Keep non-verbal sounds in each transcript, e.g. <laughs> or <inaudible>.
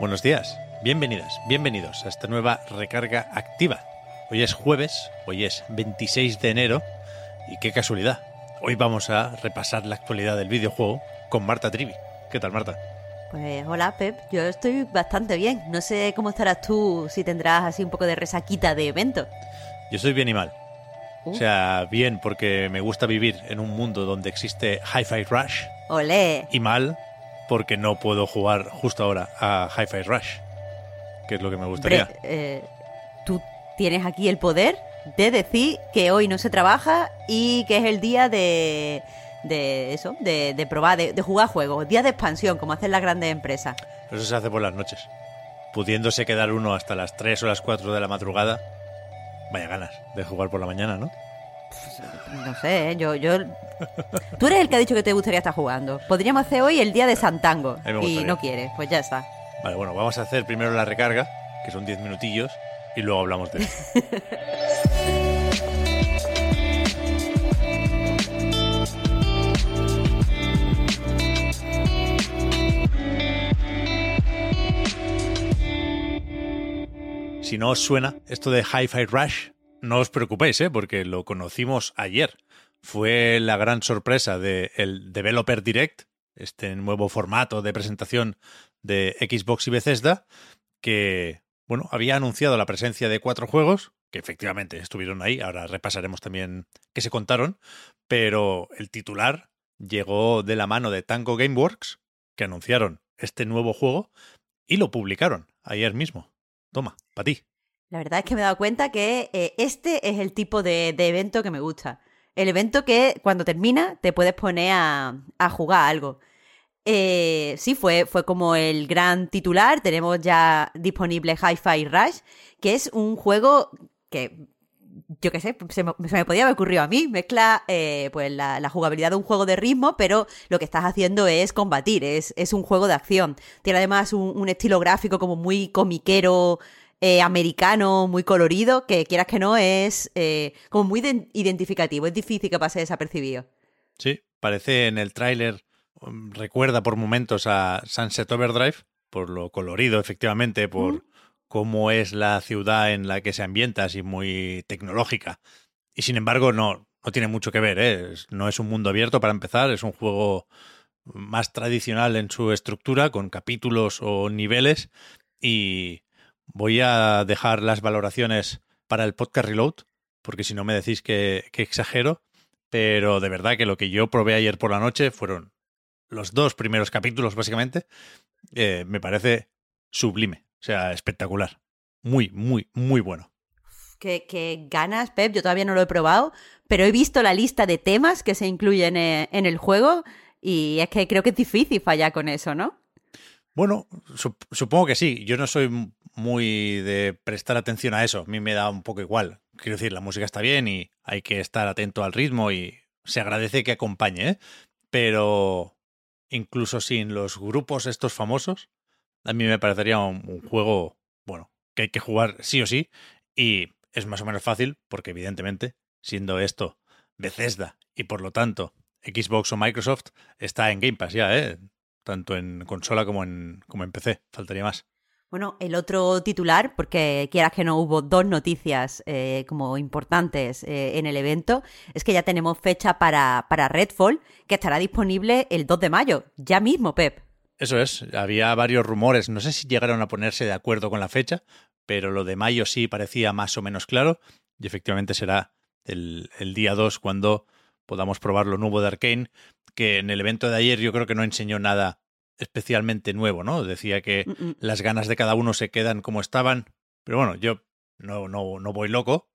Buenos días, bienvenidas, bienvenidos a esta nueva recarga activa. Hoy es jueves, hoy es 26 de enero y qué casualidad. Hoy vamos a repasar la actualidad del videojuego con Marta Trivi. ¿Qué tal, Marta? Pues hola, Pep. Yo estoy bastante bien. No sé cómo estarás tú, si tendrás así un poco de resaquita de evento. Yo estoy bien y mal. Uh. O sea, bien porque me gusta vivir en un mundo donde existe Hi-Fi Rush Olé. y mal porque no puedo jugar justo ahora a Hi-Fi Rush, que es lo que me gustaría. Eh, tú tienes aquí el poder de decir que hoy no se trabaja y que es el día de, de eso, de, de probar, de, de jugar juegos, día de expansión, como hacen las grandes empresas. Eso se hace por las noches. Pudiéndose quedar uno hasta las 3 o las 4 de la madrugada, vaya ganas de jugar por la mañana, ¿no? No sé, ¿eh? yo, yo... Tú eres el que ha dicho que te gustaría estar jugando. Podríamos hacer hoy el día de Santango. Y no quieres, pues ya está. Vale, bueno, vamos a hacer primero la recarga, que son 10 minutillos, y luego hablamos de eso. <laughs> Si no os suena esto de Hi-Fi Rush, no os preocupéis, ¿eh? porque lo conocimos ayer. Fue la gran sorpresa del Developer Direct, este nuevo formato de presentación de Xbox y Bethesda, que bueno, había anunciado la presencia de cuatro juegos, que efectivamente estuvieron ahí, ahora repasaremos también qué se contaron, pero el titular llegó de la mano de Tango Gameworks, que anunciaron este nuevo juego y lo publicaron ayer mismo. Toma, para ti. La verdad es que me he dado cuenta que eh, este es el tipo de, evento que me gusta. El evento que cuando termina te puedes poner a, a jugar algo. Eh, sí, fue, fue como el gran titular. Tenemos ya disponible Hi-Fi Rush, que es un juego que, yo qué sé, se me, se me podía haber ocurrido a mí. Mezcla eh, pues la, la jugabilidad de un juego de ritmo, pero lo que estás haciendo es combatir, es, es un juego de acción. Tiene además un, un estilo gráfico como muy comiquero, eh, americano, muy colorido, que quieras que no, es eh, como muy de- identificativo. Es difícil que pase desapercibido. Sí, parece en el tráiler, um, recuerda por momentos a Sunset Overdrive, por lo colorido, efectivamente, por cómo es la ciudad en la que se ambienta, así muy tecnológica. Y sin embargo, no, no tiene mucho que ver, ¿eh? No es un mundo abierto para empezar, es un juego más tradicional en su estructura, con capítulos o niveles. Y voy a dejar las valoraciones para el podcast Reload, porque si no me decís que, que exagero. Pero de verdad que lo que yo probé ayer por la noche fueron los dos primeros capítulos, básicamente. Eh, me parece sublime, o sea, espectacular. Muy, muy, muy bueno. Que ganas, Pep, yo todavía no lo he probado, pero he visto la lista de temas que se incluyen eh, en el juego y es que creo que es difícil fallar con eso, ¿no? Bueno, sup- supongo que sí. Yo no soy muy de prestar atención a eso. A mí me da un poco igual. Quiero decir, la música está bien y hay que estar atento al ritmo y se agradece que acompañe, ¿eh? Pero incluso sin los grupos estos famosos, a mí me parecería un, juego, bueno, que hay que jugar sí o sí y es más o menos fácil porque evidentemente, siendo esto Bethesda y por lo tanto Xbox o Microsoft, está en Game Pass ya, ¿eh? Tanto en consola como en, como en PC. Faltaría más. Bueno, el otro titular, porque quieras que no hubo dos noticias eh, como importantes eh, en el evento, es que ya tenemos fecha para, para Redfall, que estará disponible el 2 de mayo, ya mismo, Pep. Eso es, había varios rumores, no sé si llegaron a ponerse de acuerdo con la fecha, pero lo de mayo sí parecía más o menos claro, y efectivamente será el, el día 2 cuando podamos probar lo nuevo de Arkane, que en el evento de ayer yo creo que no enseñó nada especialmente nuevo, ¿no? Decía que Mm, mm. las ganas de cada uno se quedan como estaban, pero bueno, yo no, no, no voy loco,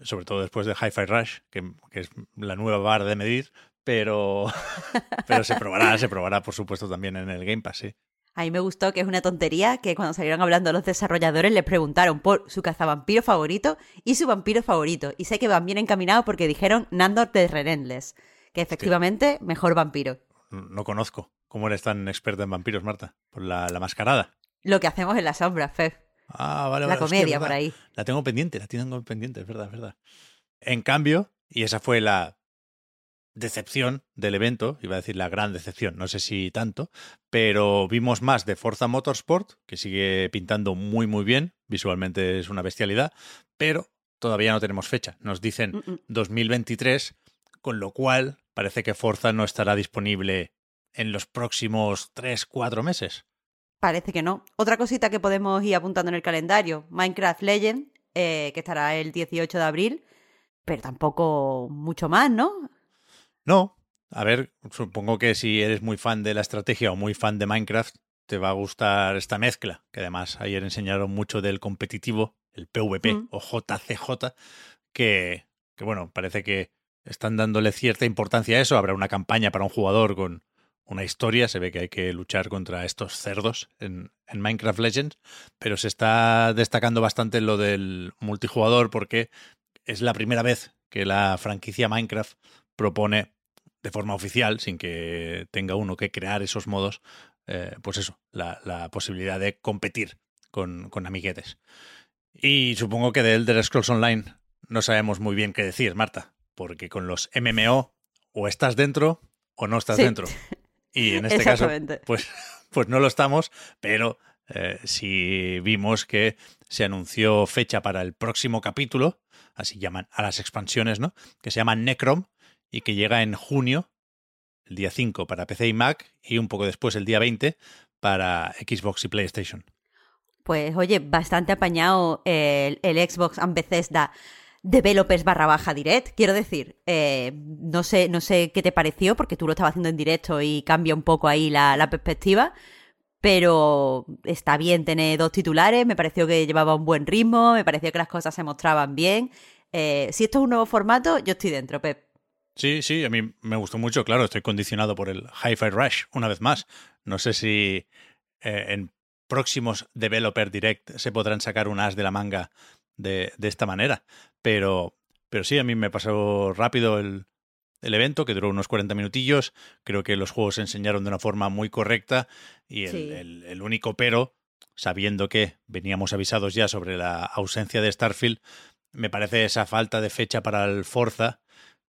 sobre todo después de Hi-Fi Rush, que, que es la nueva barra de medir, pero, <laughs> pero se probará, se probará, por supuesto, también en el Game Pass, sí. A mí me gustó que es una tontería que cuando salieron hablando los desarrolladores les preguntaron por su cazavampiro favorito y su vampiro favorito. Y sé que van bien encaminados porque dijeron Nandor de Relentless, que efectivamente mejor vampiro. No conozco. ¿Cómo eres tan experta en vampiros, Marta? Por la, mascarada. Lo que hacemos en la sombra, Fef. Ah, vale, La comedia por ahí. La tengo pendiente, la tengo pendiente, es verdad, es verdad. En cambio, y esa fue la decepción del evento, iba a decir la gran decepción, no sé si tanto, pero vimos más de Forza Motorsport, que sigue pintando muy muy bien, visualmente es una bestialidad, pero todavía no tenemos fecha. Nos dicen 2023, con lo cual parece que Forza no estará disponible en los próximos 3, 4 meses. Parece que no. Otra cosita que podemos ir apuntando en el calendario, Minecraft Legend, eh, que estará el 18 de abril, pero tampoco mucho más, ¿no? No, a ver, supongo que si eres muy fan de la estrategia o muy fan de Minecraft, te va a gustar esta mezcla, que además ayer enseñaron mucho del competitivo, el PvP mm. o JCJ, que, que bueno, parece que están dándole cierta importancia a eso. Habrá una campaña para un jugador con una historia, se ve que hay que luchar contra estos cerdos en, en, Minecraft Legends, pero se está destacando bastante lo del multijugador porque es la primera vez que la franquicia Minecraft propone de forma oficial, sin que tenga uno que crear esos modos, eh, pues eso, la, posibilidad de competir con, con, amiguetes. Y supongo que de Elder Scrolls Online no sabemos muy bien qué decir, Marta, porque con los MMO o estás dentro o no estás dentro. <laughs> Y en este caso, pues, <laughs> pues no lo estamos, pero eh, si vimos que se anunció fecha para el próximo capítulo, así llaman a las expansiones, ¿no? Que se llama Necrom y que llega en junio, el día 5 para PC y Mac y un poco después, el día 20, para Xbox y PlayStation. Pues oye, bastante apañado el, Xbox and Bethesda developers barra baja direct. Quiero decir, eh, no, sé, no sé qué te pareció, porque tú lo estabas haciendo en directo y cambia un poco ahí la, perspectiva. Pero está bien tener dos titulares, me pareció que llevaba un buen ritmo, me pareció que las cosas se mostraban bien. Eh, si esto es un nuevo formato, yo estoy dentro, Pep. Sí, sí, a mí me gustó mucho, claro, estoy condicionado por el Hi-Fi Rush, una vez más. No sé si eh, en próximos Developer Direct se podrán sacar un as de la manga de, de, esta manera, pero, pero sí, a mí me pasó rápido el, el evento, que duró unos 40 minutillos. Creo que los juegos se enseñaron de una forma muy correcta y el, el, único pero, sabiendo que veníamos avisados ya sobre la ausencia de Starfield, me parece esa falta de fecha para el Forza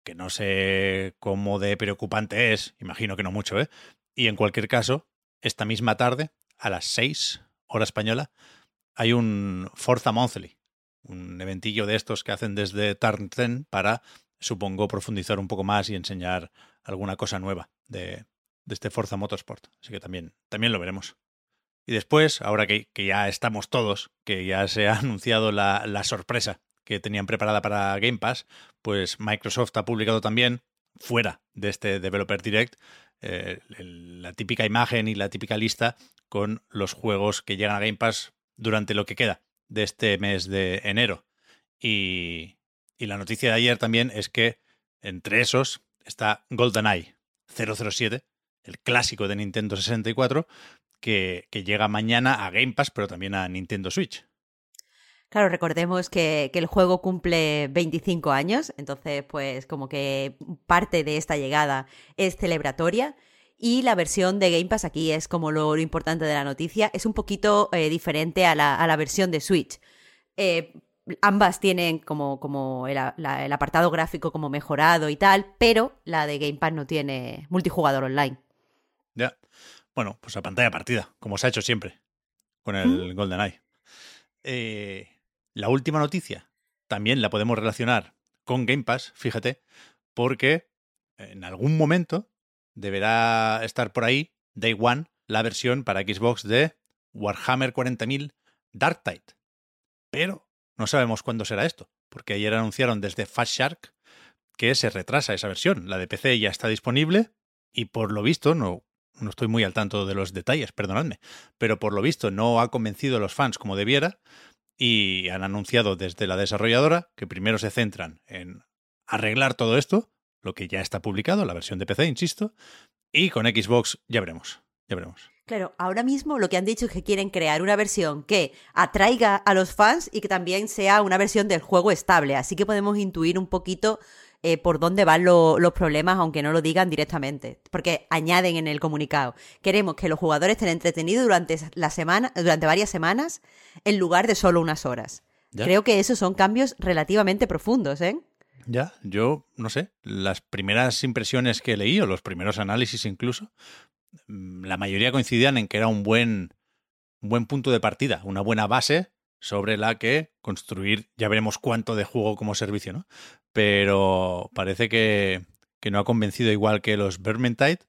que no sé cómo de preocupante es, imagino que no mucho, ¿eh? Y en cualquier caso, esta misma tarde, a las 6 hora española, hay un Forza Monthly, un eventillo de estos que hacen desde Tarnten para, supongo, profundizar un poco más y enseñar alguna cosa nueva de, de este Forza Motorsport. Así que también, también lo veremos. Y después, ahora que, que, ya estamos todos, que ya se ha <laughs> anunciado la, la sorpresa que tenían preparada para Game Pass, pues Microsoft ha publicado también, fuera de este Developer Direct, eh, la típica imagen y la típica lista con los juegos que llegan a Game Pass durante lo que queda de este mes de enero. Y, y la noticia de ayer también es que entre esos está GoldenEye 007, el clásico de Nintendo 64, que, que llega mañana a Game Pass, pero también a Nintendo Switch. Claro, recordemos que, el juego cumple 25 años, entonces pues como que parte de esta llegada es celebratoria. Y la versión de Game Pass aquí es como lo, importante de la noticia, es un poquito eh, diferente a la, versión de Switch. Eh, ambas tienen como, como el, el, apartado gráfico como mejorado y tal, pero la de Game Pass no tiene multijugador online. Ya. Bueno, pues a pantalla partida, como se ha hecho siempre con el GoldenEye. Eh, la última noticia también la podemos relacionar con Game Pass, fíjate, porque en algún momento deberá estar por ahí, Day One, la versión para Xbox de Warhammer 40.000 Dark Tide. Pero no sabemos cuándo será esto, porque ayer anunciaron desde Fast Shark que se retrasa esa versión. La de PC ya está disponible y por lo visto, no, no estoy muy al tanto de los detalles, perdonadme, pero por lo visto no ha convencido a los fans como debiera y han anunciado desde la desarrolladora que primero se centran en arreglar todo esto, lo que ya está publicado, la versión de PC, insisto, y con Xbox ya veremos, ya veremos. Claro, ahora mismo lo que han dicho es que quieren crear una versión que atraiga a los fans y que también sea una versión del juego estable. Así que podemos intuir un poquito eh, por dónde van los problemas, aunque no lo digan directamente. Porque añaden en el comunicado. Queremos que los jugadores estén entretenidos durante la semana, durante varias semanas, en lugar de solo unas horas. Creo que esos son cambios relativamente profundos, ¿eh? Ya, yo no sé, las primeras impresiones que leí, o los primeros análisis incluso, mm, la mayoría coincidían en que era un buen, un buen punto de partida, una buena base sobre la que construir, ya veremos cuánto de juego como servicio, ¿no? Pero parece que, que no ha convencido igual que los Vermintide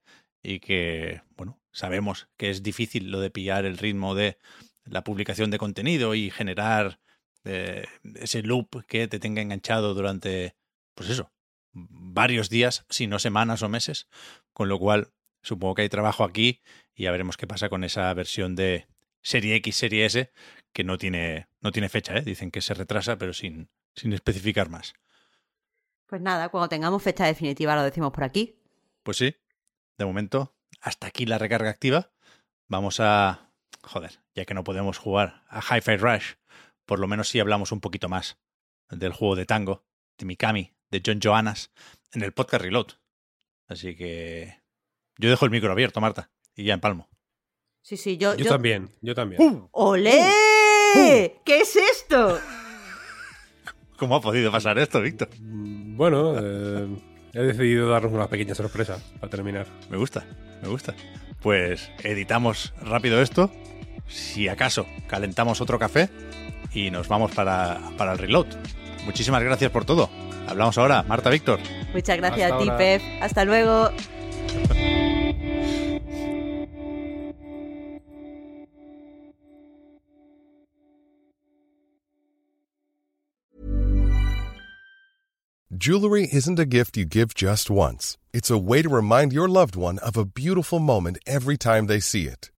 y que, bueno, sabemos que es difícil lo de pillar el ritmo de la publicación de contenido y generar eh, ese loop que te tenga enganchado durante pues eso, varios días, si no semanas o meses, con lo cual supongo que hay trabajo aquí y ya veremos qué pasa con esa versión de serie X, serie S, que no tiene, no tiene fecha, ¿eh? dicen que se retrasa, pero sin, sin especificar más. Pues nada, cuando tengamos fecha definitiva lo decimos por aquí. Pues sí, de momento, hasta aquí la recarga activa. Vamos a... Joder, ya que no podemos jugar a Hi-Fi Rush, por lo menos sí hablamos un poquito más del juego de tango, de Mikami, de John Johannes en el podcast Reload. Así que yo dejo el micro abierto, Marta, y ya empalmo. Sí, sí, yo. Yo, también, yo también. ¡Uh! ¡Olé! ¡Uh! ¿Qué es esto? <laughs> ¿Cómo ha podido pasar esto, Víctor? Bueno, eh, he decidido darnos una pequeña sorpresa para terminar. Me gusta, me gusta. Pues editamos rápido esto. Si acaso calentamos otro café y nos vamos para, para el reload. Muchísimas gracias por todo. Hablamos ahora, Marta Víctor. Muchas gracias a ti, Pep. Hasta luego. Jewelry isn't a gift you give just once. It's a way to remind your loved one of a beautiful moment every time they see it.